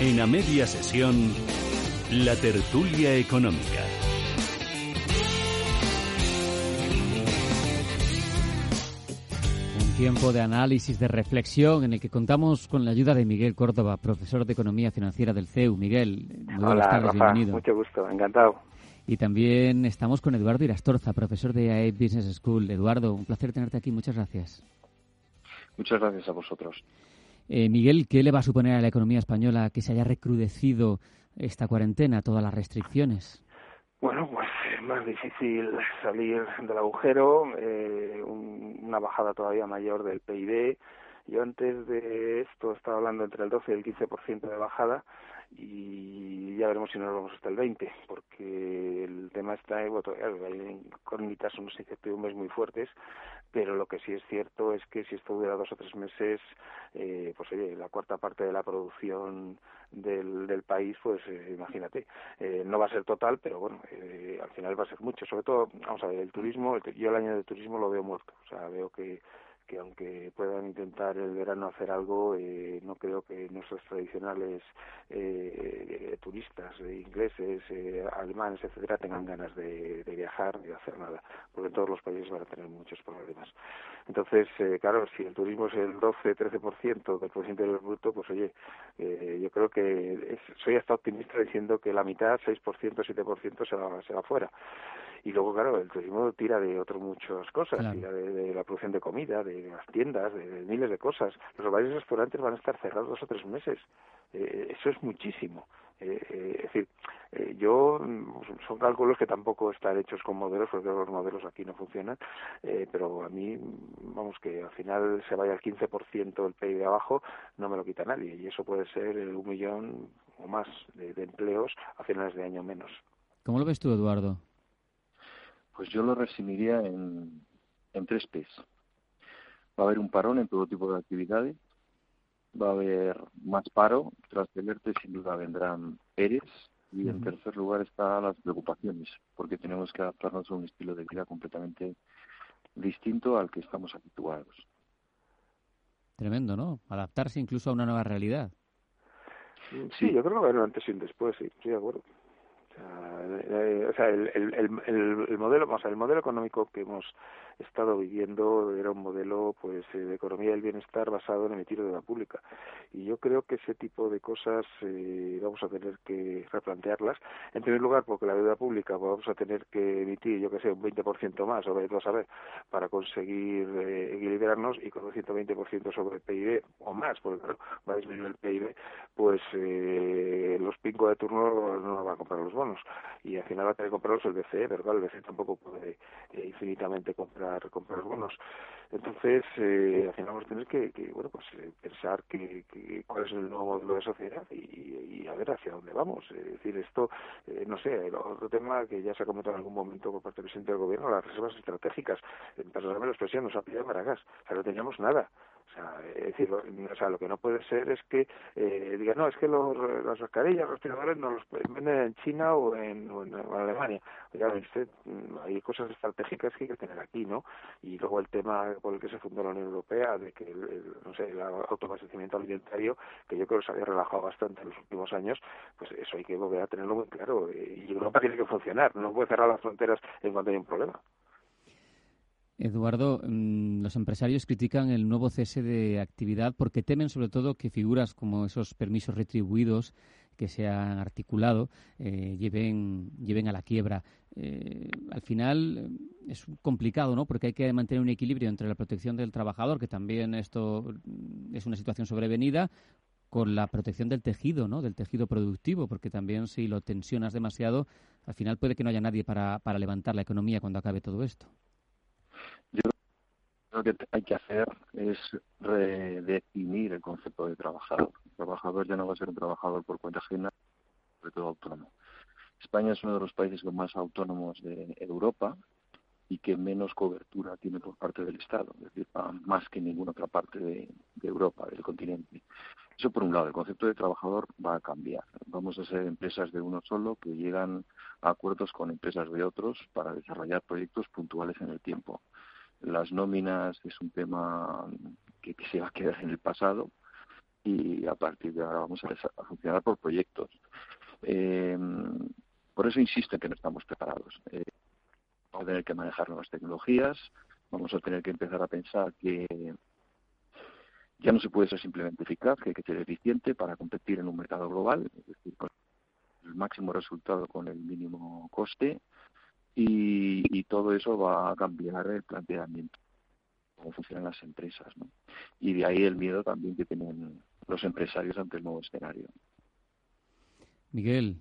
En a media sesión, la tertulia económica. Un tiempo de análisis, de reflexión, en el que contamos con la ayuda de Miguel Córdoba, profesor de Economía Financiera del CEU. Miguel, muy buenas Hola, tardes, Rafa. bienvenido. Mucho gusto, encantado. Y también estamos con Eduardo Irastorza, profesor de AE Business School. Eduardo, un placer tenerte aquí, muchas gracias. Muchas gracias a vosotros. Eh, Miguel, ¿qué le va a suponer a la economía española que se haya recrudecido esta cuarentena, todas las restricciones? Bueno, pues es más difícil salir del agujero, eh, un- una bajada todavía mayor del PIB. Yo antes de esto estaba hablando entre el 12 y el 15% de bajada y ya veremos si nos vamos hasta el 20, porque el tema está, bueno, todavía hay incógnitas, unos incertidumbres muy fuertes, pero lo que sí es cierto es que si esto dura dos o tres meses, eh, pues oye, la cuarta parte de la producción del, del país, pues eh, imagínate, eh, no va a ser total, pero bueno, eh, al final va a ser mucho. Sobre todo, vamos a ver, el turismo, el- yo el año de turismo lo veo muerto, o sea, veo que que aunque puedan intentar el verano hacer algo, eh, no creo que nuestros tradicionales eh, turistas, eh, ingleses, eh, alemanes, etcétera, tengan ganas de, de viajar ni de hacer nada, porque todos los países van a tener muchos problemas. Entonces, eh, claro, si el turismo es el 12-13% del porcentaje del bruto, pues oye, yo creo que soy hasta optimista diciendo que la mitad, 6%, 7% se va, se va fuera. Y luego, claro, el turismo tira de otras muchas cosas, Claro. tira de, de la producción de comida, de las tiendas, de, de miles de cosas. Los y restaurantes van a estar cerrados dos o tres meses. Eh, eso es muchísimo. Eh, eh, es decir, eh, yo, mm, son cálculos que tampoco están hechos con modelos, porque los modelos aquí no funcionan, eh, pero a mí, mm, vamos, que al final se vaya al 15% el PIB abajo, no me lo quita nadie. Y eso puede ser eh, un millón o más de, de empleos a finales de año menos. ¿Cómo lo ves tú, Eduardo? Pues yo lo resumiría en, en tres P's. Va a haber un parón en todo tipo de actividades, va a haber más paro, tras el ERTE sin duda vendrán ERES y en tercer lugar están las preocupaciones, porque tenemos que adaptarnos a un estilo de vida completamente distinto al que estamos habituados. Tremendo, ¿no? Adaptarse incluso a una nueva realidad. Sí, yo creo que va a haber un antes y un después, sí, estoy de acuerdo. O sea, eh, o sea, el, el, el, el- el modelo, vamos a ver, el modelo económico que hemos estado viviendo era un modelo, pues, eh, de economía del bienestar basado en emitir deuda pública. Y yo creo que ese tipo de cosas eh, vamos a tener que replantearlas. En primer lugar, porque la deuda pública vamos a tener que emitir, yo que sé, un 20% más, o vamos a para conseguir eh, equilibrarnos y con un 120% sobre el PIB o más, porque claro, va a disminuir el PIB, pues eh, los pingos de turno no van a comprar los bonos y al final va a tener que comprarlos el BCE, claro, el BCE tampoco puede eh, infinitamente comprar comprar bonos. Entonces, eh, al final vamos a tener que, que bueno, pues eh, pensar que, que cuál es el nuevo modelo de sociedad y, y a ver hacia dónde vamos. Es decir, esto, eh, no sé, el otro tema que ya se ha comentado en algún momento por parte del presidente del gobierno, las reservas estratégicas. Personalmente la expresión nos ha pillado para gas, o sea, no teníamos nada. O sea, es decir, lo, o sea, lo que no puede ser es que eh, digan, no, es que los, las mascarillas, los respiradores nos los pueden vender en China o en, o en, o en Alemania. Oiga, usted, hay cosas estratégicas que hay que tener aquí, ¿no? Y luego el tema por el que se fundó la Unión Europea, de que, el, el, no sé, el autoabastecimiento alimentario, que yo creo que se había relajado bastante en los últimos años, pues eso hay que volver a tenerlo muy claro. Y Europa tiene que funcionar, no puede cerrar las fronteras en cuanto hay un problema. Eduardo, mm, los empresarios critican el nuevo cese de actividad porque temen sobre todo que figuras como esos permisos retribuidos que se han articulado eh, lleven, lleven a la quiebra. Eh, al final eh, es complicado, ¿no? Porque hay que mantener un equilibrio entre la protección del trabajador, que también esto mm, es una situación sobrevenida, con la protección del tejido, ¿no? Del tejido productivo, porque también si lo tensionas demasiado, al final puede que no haya nadie para, para levantar la economía cuando acabe todo esto. Lo que hay que hacer es redefinir el concepto de trabajador. El trabajador ya no va a ser un trabajador por cuenta ajena, sobre todo autónomo. España es uno de los países con más autónomos de Europa y que menos cobertura tiene por parte del Estado, es decir, más que ninguna otra parte de Europa, del continente. Eso por un lado, el concepto de trabajador va a cambiar. Vamos a ser empresas de uno solo que llegan a acuerdos con empresas de otros para desarrollar proyectos puntuales en el tiempo. Las nóminas es un tema que, que se va a quedar en el pasado y a partir de ahora vamos a, funcionar por proyectos. Eh, por eso insisto en que no estamos preparados. Eh, vamos a tener que manejar nuevas tecnologías, vamos a tener que empezar a pensar que ya no se puede ser simplemente eficaz, que hay que ser eficiente para competir en un mercado global, es decir, con el máximo resultado con el mínimo coste y, y todo eso va a cambiar el planteamiento cómo funcionan las empresas. ¿no? Y de ahí el miedo también que tienen los empresarios ante el nuevo escenario. Miguel,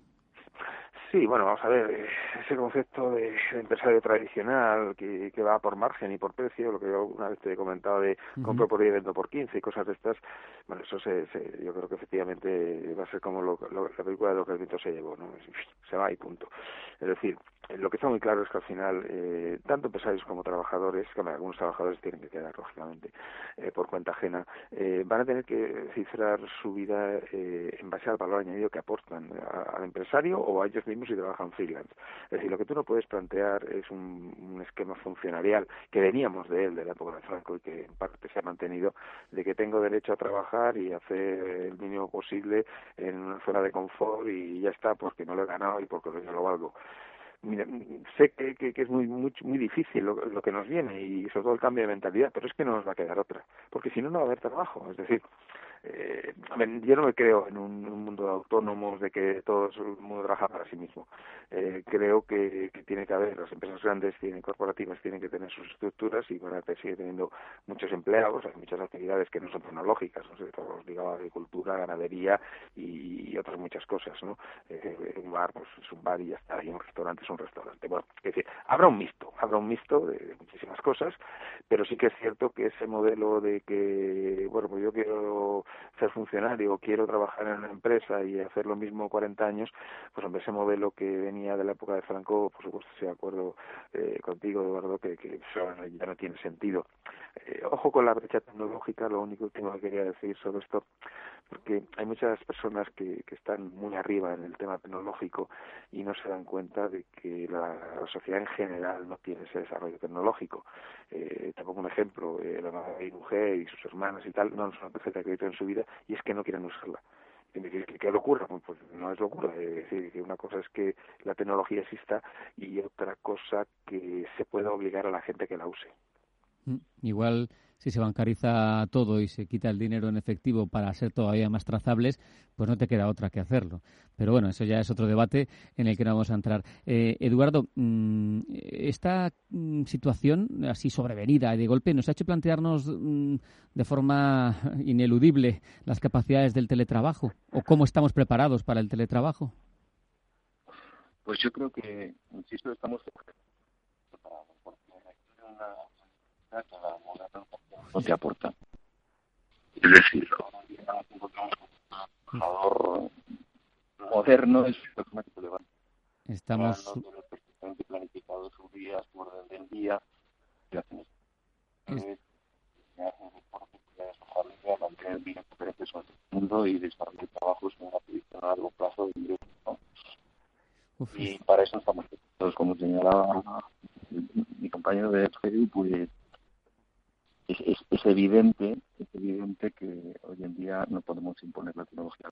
Sí, bueno, vamos a ver, ese concepto de, empresario tradicional que, que, va por margen y por precio, lo que yo una vez te he comentado de compro por 10, vendo por 15 y cosas de estas, bueno, eso se, yo creo que efectivamente va a ser como lo, la película de lo que el viento se llevó, ¿no? Se va y punto. Es decir, lo que está muy claro es que al final, eh, tanto empresarios como trabajadores, que algunos trabajadores tienen que quedar, lógicamente, eh, por cuenta ajena, eh, van a tener que cifrar su vida eh, en base al valor añadido que aportan al empresario o a ellos mismos si trabajan freelance. Es decir, lo que tú no puedes plantear es un, un esquema funcionarial que veníamos de él, de la época de Franco, y que en parte se ha mantenido, de que tengo derecho a trabajar y hacer el mínimo posible en una zona de confort y ya está, porque no lo he ganado y porque yo lo valgo. Mira, sé que, que, es muy, muy, muy difícil lo, lo, que nos viene y sobre todo el cambio de mentalidad, pero es que no nos va a quedar otra, porque si no, no va a haber trabajo. Es decir, eh, yo no me creo en un, mundo de autónomos de que todo el mundo trabaja para sí mismo. Eh, creo que, tiene que haber, las empresas grandes, tienen corporativas, tienen que tener sus estructuras y van a seguir teniendo muchos empleados, hay muchas actividades que no son tecnológicas, no sé, todos digamos agricultura, ganadería y, otras muchas cosas, ¿no? Eh, un bar, pues es un bar y ya está, y un restaurante es un restaurante. Bueno, es decir, habrá un mixto, habrá un mixto de, muchísimas cosas, pero sí que es cierto que ese modelo de que, bueno, pues yo quiero ser funcionario quiero trabajar en una empresa y hacer lo mismo 40 años, pues hombre, ese modelo que venía de la época de Franco, por supuesto, estoy de acuerdo eh, contigo, Eduardo, que, que ya no tiene sentido. Eh, ojo con la brecha tecnológica, lo único que quería decir sobre esto, porque hay muchas personas que, que están muy arriba en el tema tecnológico y no se dan cuenta de que la, sociedad en general no tiene ese desarrollo tecnológico. Eh, te un ejemplo, eh, la mujer y sus hermanas y tal no son una tarjeta de crédito en su vida y es que no quieren usarla. Y me dices, ¿qué locura? Pues no es locura. Es decir, que una cosa es que la tecnología exista y otra cosa que se pueda obligar a la gente que la use. Mm, igual si se bancariza todo y se quita el dinero en efectivo para ser todavía más trazables, pues no te queda otra que hacerlo. Pero bueno, eso ya es otro debate en el que no vamos a entrar. Eh, Eduardo, mm, esta mm, situación así sobrevenida y de golpe nos ha hecho plantearnos de forma ineludible las capacidades del teletrabajo o cómo estamos preparados para el teletrabajo. Pues yo creo que, insisto, estamos preparados porque una no te aporta. Es decir, un trabajador moderno es que. Estamos. No tiene perfectamente planificado su día, su orden del día. Y hacen mantener bien diferentes el mundo desarrollar trabajos en una predicción a largo plazo de ingresos. ¿no? Y para eso estamos todos, como señalaba mi compañero de FEDU, pues es, es, evidente, es evidente que hoy en día no podemos imponer la tecnología.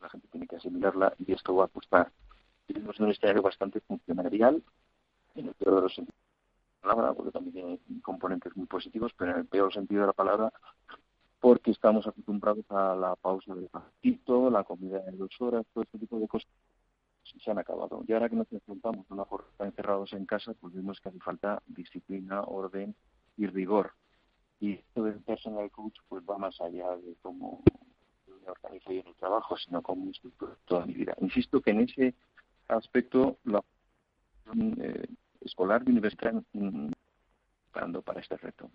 La gente tiene que asimilarla y esto va a costar. En un escenario bastante funcionarial, en el peor de los sentidos de la palabra, porque también tiene componentes muy positivos, pero en el peor sentido de la palabra, porque estamos acostumbrados a la pausa del partito, la comida de dos horas, todo este tipo de cosas se han acabado. Y ahora que nos enfrentamos a una jornada encerrados en casa, pues vemos que hace falta disciplina, orden y rigor y esto del personal coach pues va más allá de cómo me organizo yo en el trabajo, sino como estructura toda mi vida. Insisto que en ese aspecto la eh, escolar y universitaria mm, para este reto.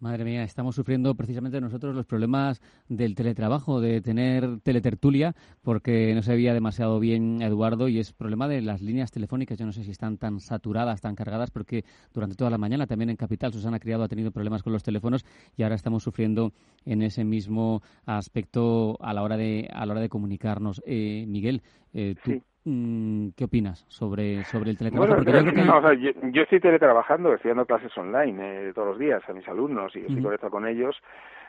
Madre mía, estamos sufriendo precisamente nosotros los problemas del teletrabajo, de tener teletertulia, porque no se veía demasiado bien Eduardo y es problema de las líneas telefónicas. Yo no sé si están tan saturadas, tan cargadas, porque durante toda la mañana también en Capital Susana Criado ha tenido problemas con los teléfonos y ahora estamos sufriendo en ese mismo aspecto a la hora de, a la hora de comunicarnos. Eh, Miguel, eh, mm, ¿qué opinas sobre, sobre el teletrabajo? yo, estoy teletrabajando, estoy dando clases online eh, todos los días a mis alumnos y estoy conectado con ellos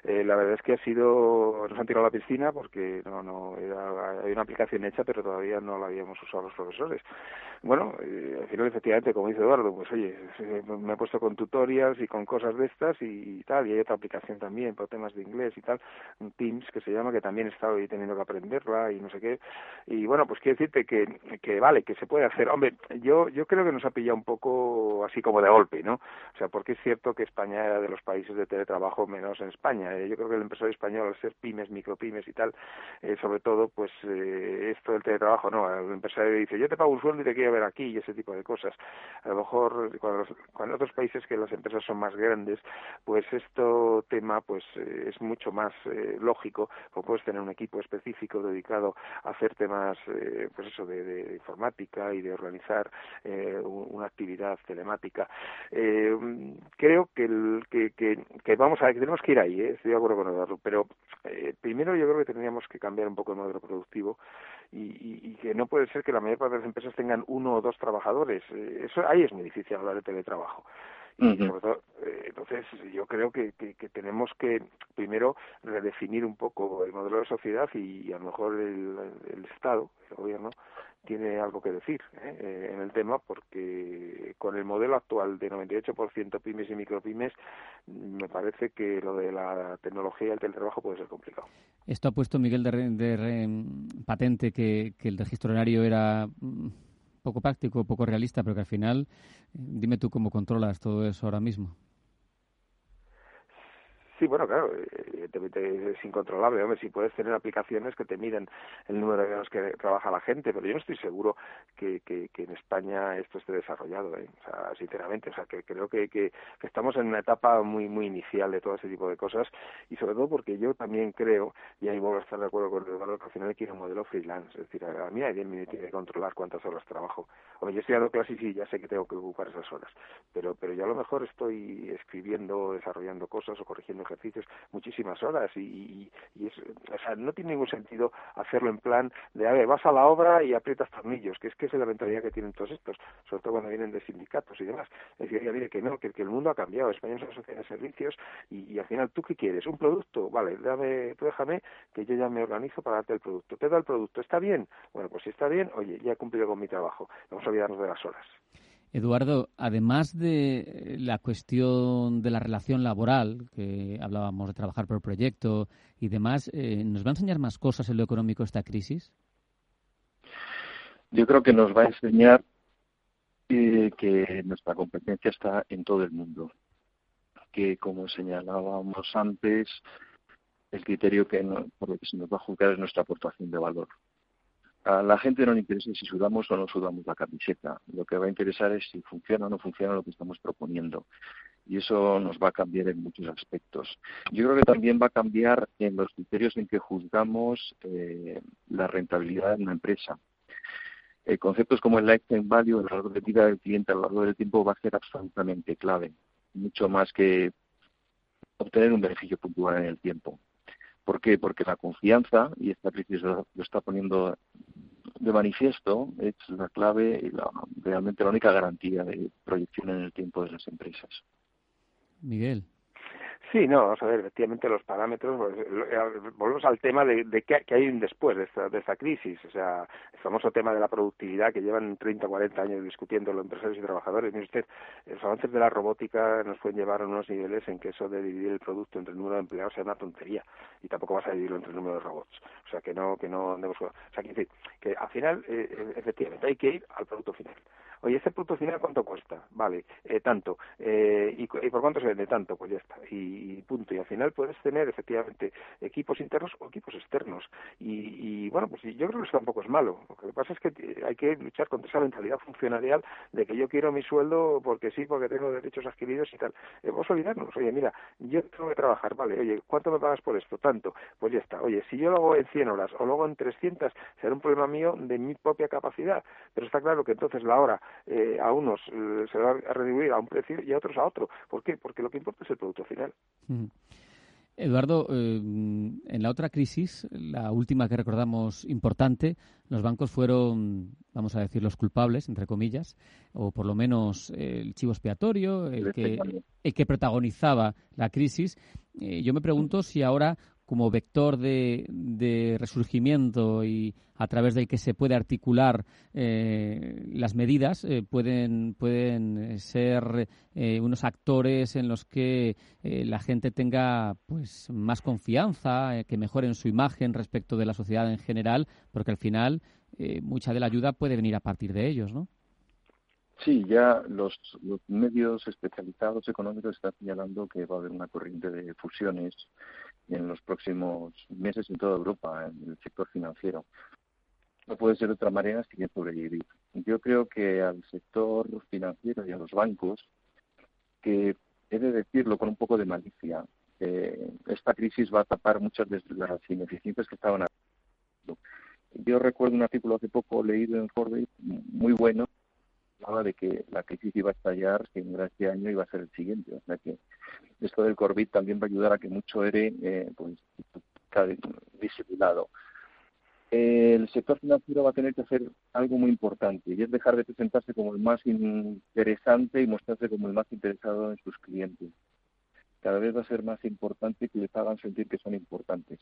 eh, la verdad es que ha sido, nos han tirado a la piscina porque no, no, era, hay una aplicación hecha pero todavía no la habíamos usado los profesores. Bueno, eh, al final efectivamente, como dice Eduardo, pues oye, me he puesto con tutorials y con cosas de estas y, tal, y hay otra aplicación también por temas de inglés y tal, Teams que se llama, que también he estado ahí teniendo que aprenderla y no sé qué. Y bueno, pues quiero decirte que, que vale, que se puede hacer. Hombre, yo, yo creo que nos ha pillado un poco así como de golpe, ¿no? O sea, porque es cierto que España era de los países de teletrabajo menos en España eh, yo creo que el empresario español, al ser pymes, micropymes y tal, eh, sobre todo, pues eh, esto del teletrabajo, no, el empresario dice, yo te pago un sueldo y te quiero ver aquí y ese tipo de cosas. A lo mejor cuando, en otros países que las empresas son más grandes, pues esto tema pues eh, es mucho más lógico, como puedes tener un equipo específico dedicado a hacer temas, pues eso, de, informática y de organizar una actividad telemática. creo que, el, que, que, vamos a que tenemos que ir ahí, ¿eh? estoy de acuerdo con Eduardo, pero eh, primero yo creo que tendríamos que cambiar un poco el modelo productivo y, que no puede ser que la mayor parte de las empresas tengan uno o dos trabajadores. Eh, eso ahí es muy difícil hablar de teletrabajo. Todo, eh, entonces yo creo que, que, tenemos que primero redefinir un poco el modelo de sociedad y, a lo mejor el, el Estado, el gobierno, tiene algo que decir ¿eh? Eh, en el tema porque con el modelo actual de 98% pymes y micropymes me parece que lo de la tecnología y el teletrabajo puede ser complicado. Esto ha puesto Miguel de, de, patente que, que el registro horario era mm, poco práctico, poco realista, pero que al final, dime tú cómo controlas todo eso ahora mismo. Sí, bueno, claro, evidentemente es incontrolable. Hombre, si puedes tener aplicaciones que te miden el número de horas que trabaja la gente, pero yo no estoy seguro que, en España esto esté desarrollado, ¿eh? o sea, sinceramente. O sea, que creo que, que, estamos en una etapa muy muy inicial de todo ese tipo de cosas y sobre todo porque yo también creo, y ahí voy a estar de acuerdo con valor que al final quiero un modelo freelance. Es decir, a mí alguien me tiene que controlar cuántas horas trabajo. Hombre, yo estoy dando clases y ya sé que tengo que ocupar esas horas, pero, pero yo a lo mejor estoy escribiendo, desarrollando cosas o corrigiendo ejercicios muchísimas horas y, y, es, o sea, no tiene ningún sentido hacerlo en plan de, a ver, vas a la obra y aprietas tornillos, que es que es la mentalidad que tienen todos estos, sobre todo cuando vienen de sindicatos y demás. Es decir, mire que no, que, el mundo ha cambiado, España es una sociedad de servicios y, al final, ¿tú qué quieres? ¿Un producto? Vale, dame, tú déjame que yo ya me organizo para darte el producto. Te da el producto, ¿está bien? Bueno, pues si está bien, oye, ya he cumplido con mi trabajo, vamos a olvidarnos de las horas. Eduardo, además de la cuestión de la relación laboral, que hablábamos de trabajar por proyecto y demás, eh, ¿nos va a enseñar más cosas en lo económico esta crisis? Yo creo que nos va a enseñar eh, que nuestra competencia está en todo el mundo, que como señalábamos antes, el criterio que por lo que se nos va a juzgar es nuestra aportación de valor. A la gente no le interesa si sudamos o no sudamos la camiseta. Lo que va a interesar es si funciona o no funciona lo que estamos proponiendo. Y eso nos va a cambiar en muchos aspectos. Yo creo que también va a cambiar en los criterios en que juzgamos eh, la rentabilidad de una empresa. Eh, conceptos como el lifetime value, el valor de vida del cliente a lo largo del tiempo, va a ser absolutamente clave. Mucho más que obtener un beneficio puntual en el tiempo. ¿Por qué? Porque la confianza, y esta crisis lo, está poniendo de manifiesto, es la clave y la, realmente la única garantía de proyección en el tiempo de las empresas. Miguel. Sí, no, vamos a ver, efectivamente los parámetros, pues, eh, volvemos al tema de, de qué, hay un después de esta, de esta crisis, o sea, el famoso tema de la productividad que llevan 30 o 40 años discutiendo los empresarios y trabajadores. Mire usted, los avances de la robótica nos pueden llevar a unos niveles en que eso de dividir el producto entre el número de empleados sea una tontería y tampoco vas a dividirlo entre el número de robots. O sea, que no, que no andemos... O sea, que, decir, que al final, eh, efectivamente, hay que ir al producto final. Oye, ¿este producto final cuánto cuesta? Vale, eh, tanto. Eh, y, por cuánto se vende? Tanto, pues ya está. Y, punto. Y al final puedes tener efectivamente equipos internos o equipos externos. Y, bueno, pues yo creo que eso tampoco es malo. Lo que pasa es que hay que luchar contra esa mentalidad funcionarial de que yo quiero mi sueldo porque sí, porque tengo derechos adquiridos y tal. Eh, vamos a olvidarnos. Oye, mira, yo tengo que trabajar, vale, oye, ¿cuánto me pagas por esto? Tanto. Pues ya está. Oye, si yo lo hago en 100 horas o lo hago en 300, será un problema mío de mi propia capacidad. Pero está claro que entonces la hora eh, a unos eh, se va a a un precio y a otros a otro. ¿Por qué? Porque lo que importa es el producto final. Eduardo, eh, en la otra crisis, la última que recordamos importante, los bancos fueron, vamos a decir, los culpables, entre comillas, o por lo menos el chivo expiatorio, el que, el que protagonizaba la crisis. Eh, yo me pregunto si ahora como vector de, resurgimiento y a través del que se puede articular eh, las medidas, eh, pueden, pueden ser eh, unos actores en los que la gente tenga pues más confianza, que mejoren su imagen respecto de la sociedad en general, porque al final mucha de la ayuda puede venir a partir de ellos, ¿no? Sí, ya los, medios especializados económicos están señalando que va a haber una corriente de fusiones en los próximos meses en toda Europa, en el sector financiero. No puede ser de otra manera si quieren sobrevivir. Yo creo que al sector financiero y a los bancos, que he de decirlo con un poco de malicia, esta crisis va a tapar muchas de las ineficiencias que estaban haciendo. Yo recuerdo un artículo hace poco leído en Forbes muy bueno hablaba de que la crisis iba a estallar, que no este año, iba a ser el siguiente. O sea que esto del COVID también va a ayudar a que mucho ERE eh, pues, disimulado. El sector financiero va a tener que hacer algo muy importante y es dejar de presentarse como el más interesante y mostrarse como el más interesado en sus clientes. Cada vez va a ser más importante que les hagan sentir que son importantes.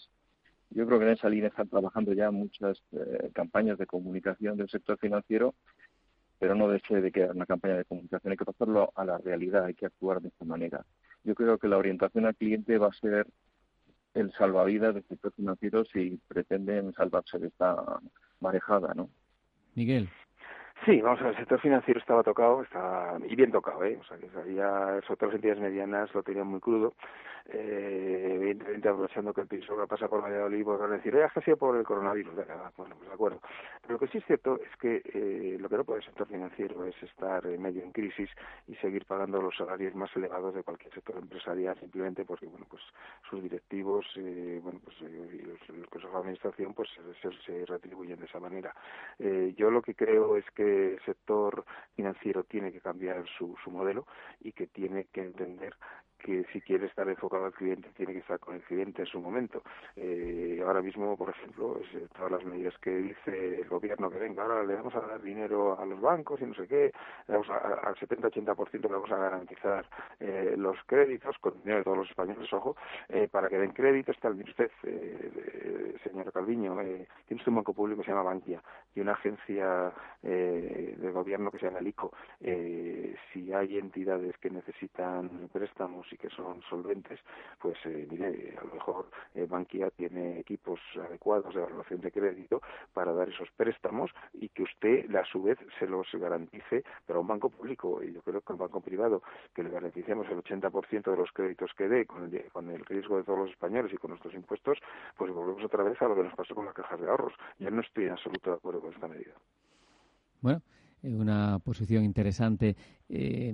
Yo creo que en esa línea están trabajando ya muchas eh, campañas de comunicación del sector financiero pero no deje de quedar una campaña de comunicación, hay que pasarlo a la realidad, hay que actuar de esta manera. Yo creo que la orientación al cliente va a ser el salvavidas del sector financiero si pretenden salvarse de esta marejada, ¿no? Miguel. Sí, vamos a ver, el sector financiero estaba tocado, estaba y bien tocado, ¿eh? O sea, que sabía, sobre las entidades medianas lo tenían muy crudo eh, evidentemente aprovechando que el piso que pasa por Valladolid, pues van a decir, es que ha sido por el coronavirus, bueno, pues de acuerdo. Pero lo que sí es cierto es que eh, lo que no puede el sector financiero es estar en medio en crisis y seguir pagando los salarios más elevados de cualquier sector empresarial, simplemente porque, bueno, pues sus directivos, eh, bueno, pues eh, y los, los consejos de administración, pues se, se retribuyen de esa manera. Eh, yo lo que creo es que el sector financiero tiene que cambiar su, su modelo y que tiene que entender que si quiere estar enfocado al cliente tiene que estar con el cliente en su momento. Eh, ahora mismo, por ejemplo, eh, todas las medidas que dice el gobierno que venga, ahora le vamos a dar dinero a los bancos y no sé qué, le vamos a, al 70-80% le vamos a garantizar eh, los créditos con dinero de todos los españoles, ojo, eh, para que den créditos, tal, usted, eh, señor Calviño, tiene un banco público que se llama Bankia y una agencia de gobierno que se llama el ICO. si hay entidades que necesitan préstamos y que son solventes, pues eh, mire, a lo mejor eh, tiene equipos adecuados de evaluación de crédito para dar esos préstamos y que usted a su vez se los garantice, pero a un banco público, y yo creo que a un banco privado, que le garanticemos el 80% de los créditos que dé con el, con el riesgo de todos los españoles y con nuestros impuestos, pues volvemos otra vez a lo que nos pasó con las cajas de ahorros. Yo no estoy en absoluto de acuerdo con esta medida. Bueno, eh, una posición interesante. Eh,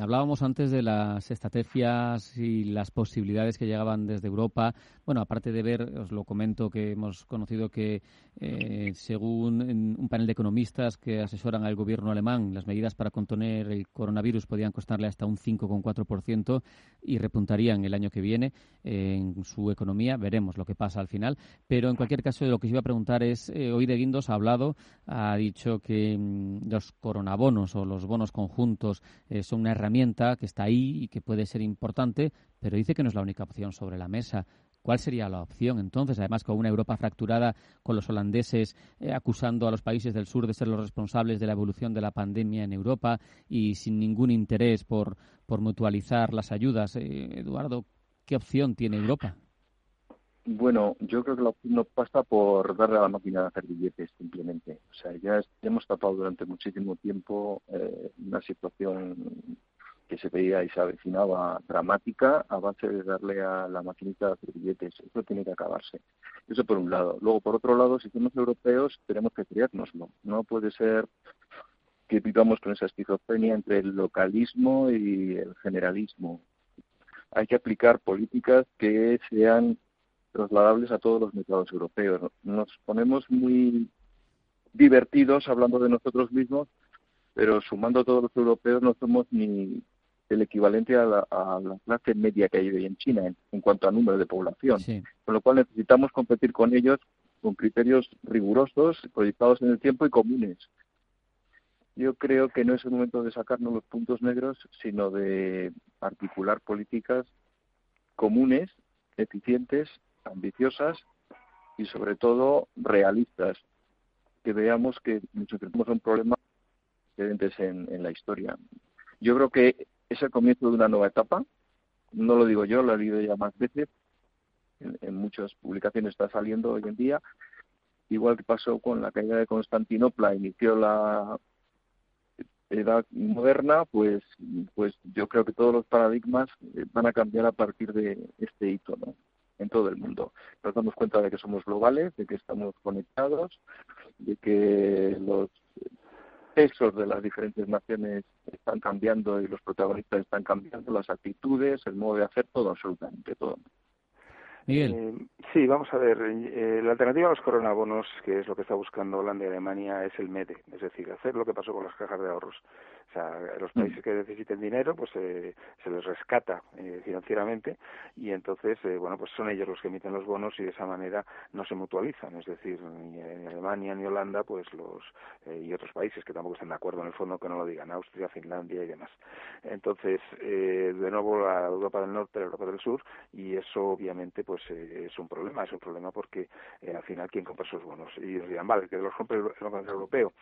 hablábamos antes de las estrategias y las posibilidades que llegaban desde Europa. Bueno, aparte de ver, os lo comento que hemos conocido que, eh, según un panel de economistas que asesoran al gobierno alemán, las medidas para contener el coronavirus podían costarle hasta un 5,4% y repuntarían el año que viene en su economía. Veremos lo que pasa al final. Pero en cualquier caso, lo que os iba a preguntar es: hoy de Guindos ha hablado, ha dicho que mm, los coronabonos o los bonos conjuntos eh, son una herramienta que está ahí y que puede ser importante, pero dice que no es la única opción sobre la mesa. ¿Cuál sería la opción entonces? Además, con una Europa fracturada, con los holandeses eh, acusando a los países del sur de ser los responsables de la evolución de la pandemia en Europa y sin ningún interés por, por mutualizar las ayudas. Eh, Eduardo, ¿qué opción tiene Europa? Bueno, yo creo que opción no pasa por darle a la máquina de hacer billetes simplemente. O sea, ya, hemos tapado durante muchísimo tiempo eh, una situación que se veía y se avecinaba dramática a base de darle a la maquinita de hacer billetes. Eso tiene que acabarse. Eso por un lado. Luego, por otro lado, si somos europeos, tenemos que creérnoslo. No puede ser que vivamos con esa esquizofrenia entre el localismo y el generalismo. Hay que aplicar políticas que sean trasladables a todos los mercados europeos. Nos ponemos muy divertidos hablando de nosotros mismos, pero sumando a todos los europeos no somos ni el equivalente a la, clase media que hay hoy en China en, cuanto a número de población. Con lo cual necesitamos competir con ellos con criterios rigurosos, proyectados en el tiempo y comunes. Yo creo que no es el momento de sacarnos los puntos negros, sino de articular políticas comunes, eficientes, ambiciosas y sobre todo realistas, que veamos que muchos tenemos un problema en, en la historia. Yo creo que es el comienzo de una nueva etapa. No lo digo yo, lo he leído ya más veces. En, muchas publicaciones está saliendo hoy en día. Igual que pasó con la caída de Constantinopla, inició la edad moderna, pues, pues yo creo que todos los paradigmas eh, van a cambiar a partir de este hito, ¿no? En todo el mundo. Nos damos cuenta de que somos globales, de que estamos conectados, de que los pesos de las diferentes naciones están cambiando y los protagonistas están cambiando, las actitudes, el modo de hacer, todo, absolutamente todo. Miguel. Eh, sí, vamos a ver. Eh, la alternativa a los coronabonos, que es lo que está buscando Holanda y Alemania, es el MEDE, es decir, hacer lo que pasó con las cajas de ahorros. O sea, los mm. países que necesiten dinero, pues eh, se les rescata eh, financieramente y entonces, eh, bueno, pues son ellos los que emiten los bonos y de esa manera no se mutualizan. Es decir, ni, Alemania ni Holanda, pues los y otros países que tampoco están de acuerdo en el fondo que no lo digan, Austria, Finlandia y demás. Entonces, de nuevo la Europa del Norte, la Europa del Sur y eso obviamente pues es un problema, es un problema porque al final quién compra esos bonos y ellos dirán, vale, que los compre el Banco Central Europeo.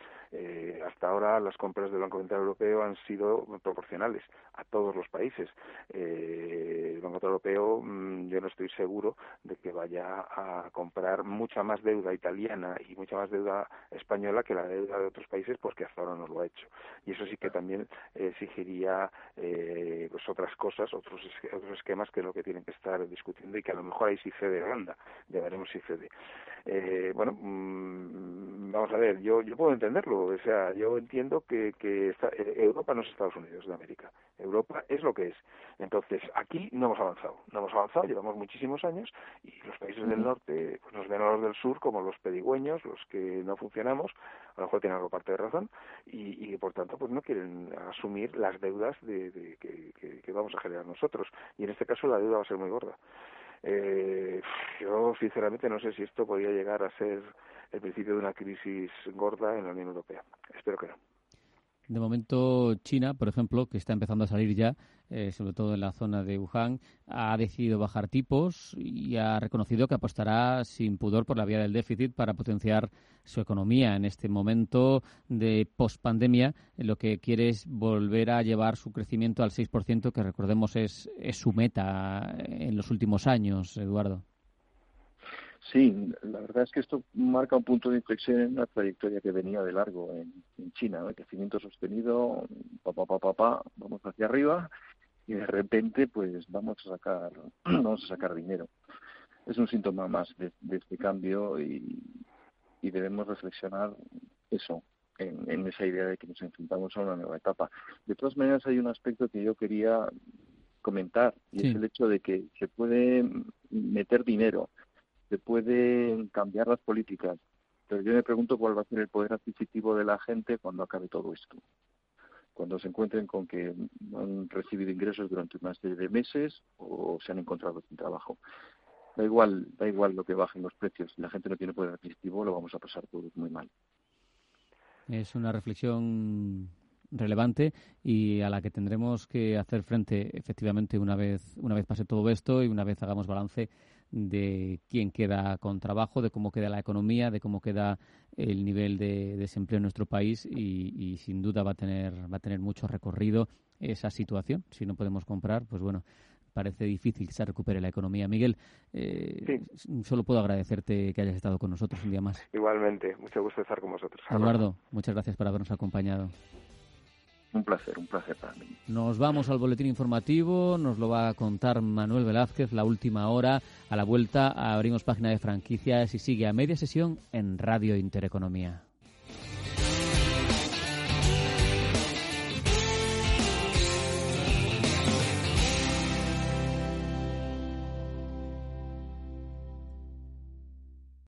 hasta ahora las compras del Banco Central Europeo han sido proporcionales a todos los países. Eh, el Banco Europeo, mm, yo no estoy seguro de que vaya a comprar mucha más deuda italiana y mucha más deuda española que la deuda de otros países, porque hasta ahora no lo ha hecho. Y eso sí que también exigiría eh, pues otras cosas, otros, otros esquemas que es lo que tienen que estar discutiendo y que a lo mejor ahí sí cede Holanda. Ya veremos si cede. Eh, bueno, mm, vamos a ver, yo, yo puedo entenderlo. O sea, yo entiendo que, que está, eh, Europa no es Estados Unidos de América. Europa es lo que es. Entonces, aquí no hemos avanzado. No hemos avanzado, llevamos muchísimos años y los países del norte pues nos ven a los del sur como los pedigüeños, los que no funcionamos, a lo mejor tienen algo parte de razón, y, y por tanto pues no quieren asumir las deudas de, que, vamos a generar nosotros. Y en este caso la deuda va a ser muy gorda. Eh, yo sinceramente no sé si esto podría llegar a ser el principio de una crisis gorda en la Unión Europea. Espero que no. De momento, China, por ejemplo, que está empezando a salir ya, eh, sobre todo en la zona de Wuhan, ha decidido bajar tipos y ha reconocido que apostará sin pudor por la vía del déficit para potenciar su economía en este momento de pospandemia. Lo que quiere es volver a llevar su crecimiento al 6%, que recordemos es su meta en los últimos años, Eduardo. Sí, la verdad es que esto marca un punto de inflexión en una trayectoria que venía de largo en, China, ¿no? el crecimiento sostenido, pa, pa, pa, pa, vamos hacia arriba y de repente pues vamos a sacar vamos a sacar dinero. Es un síntoma más de, este cambio y, debemos reflexionar eso, en, esa idea de que nos enfrentamos a una nueva etapa. De todas maneras, hay un aspecto que yo quería comentar y es el hecho de que se puede meter dinero se pueden cambiar las políticas, pero yo me pregunto cuál va a ser el poder adquisitivo de la gente cuando acabe todo esto. Cuando se encuentren con que han recibido ingresos durante más de meses o se han encontrado sin trabajo. Da igual, da igual lo que bajen los precios. Si la gente no tiene poder adquisitivo, lo vamos a pasar todos muy mal. Es una reflexión relevante y a la que tendremos que hacer frente efectivamente una vez una vez pase todo esto y una vez hagamos balance de quién queda con trabajo, de cómo queda la economía, de cómo queda el nivel de desempleo en nuestro país y, sin duda va a tener va a tener mucho recorrido esa situación. Si no podemos comprar, pues bueno, parece difícil que se recupere la economía. Miguel, eh, solo puedo agradecerte que hayas estado con nosotros un día más. Igualmente, mucho gusto estar con vosotros. Eduardo, muchas gracias por habernos acompañado. Un placer, un placer para mí. Nos vamos al boletín informativo, nos lo va a contar Manuel Velázquez, la última hora. A la vuelta abrimos página de franquicias y sigue a media sesión en Radio Intereconomía.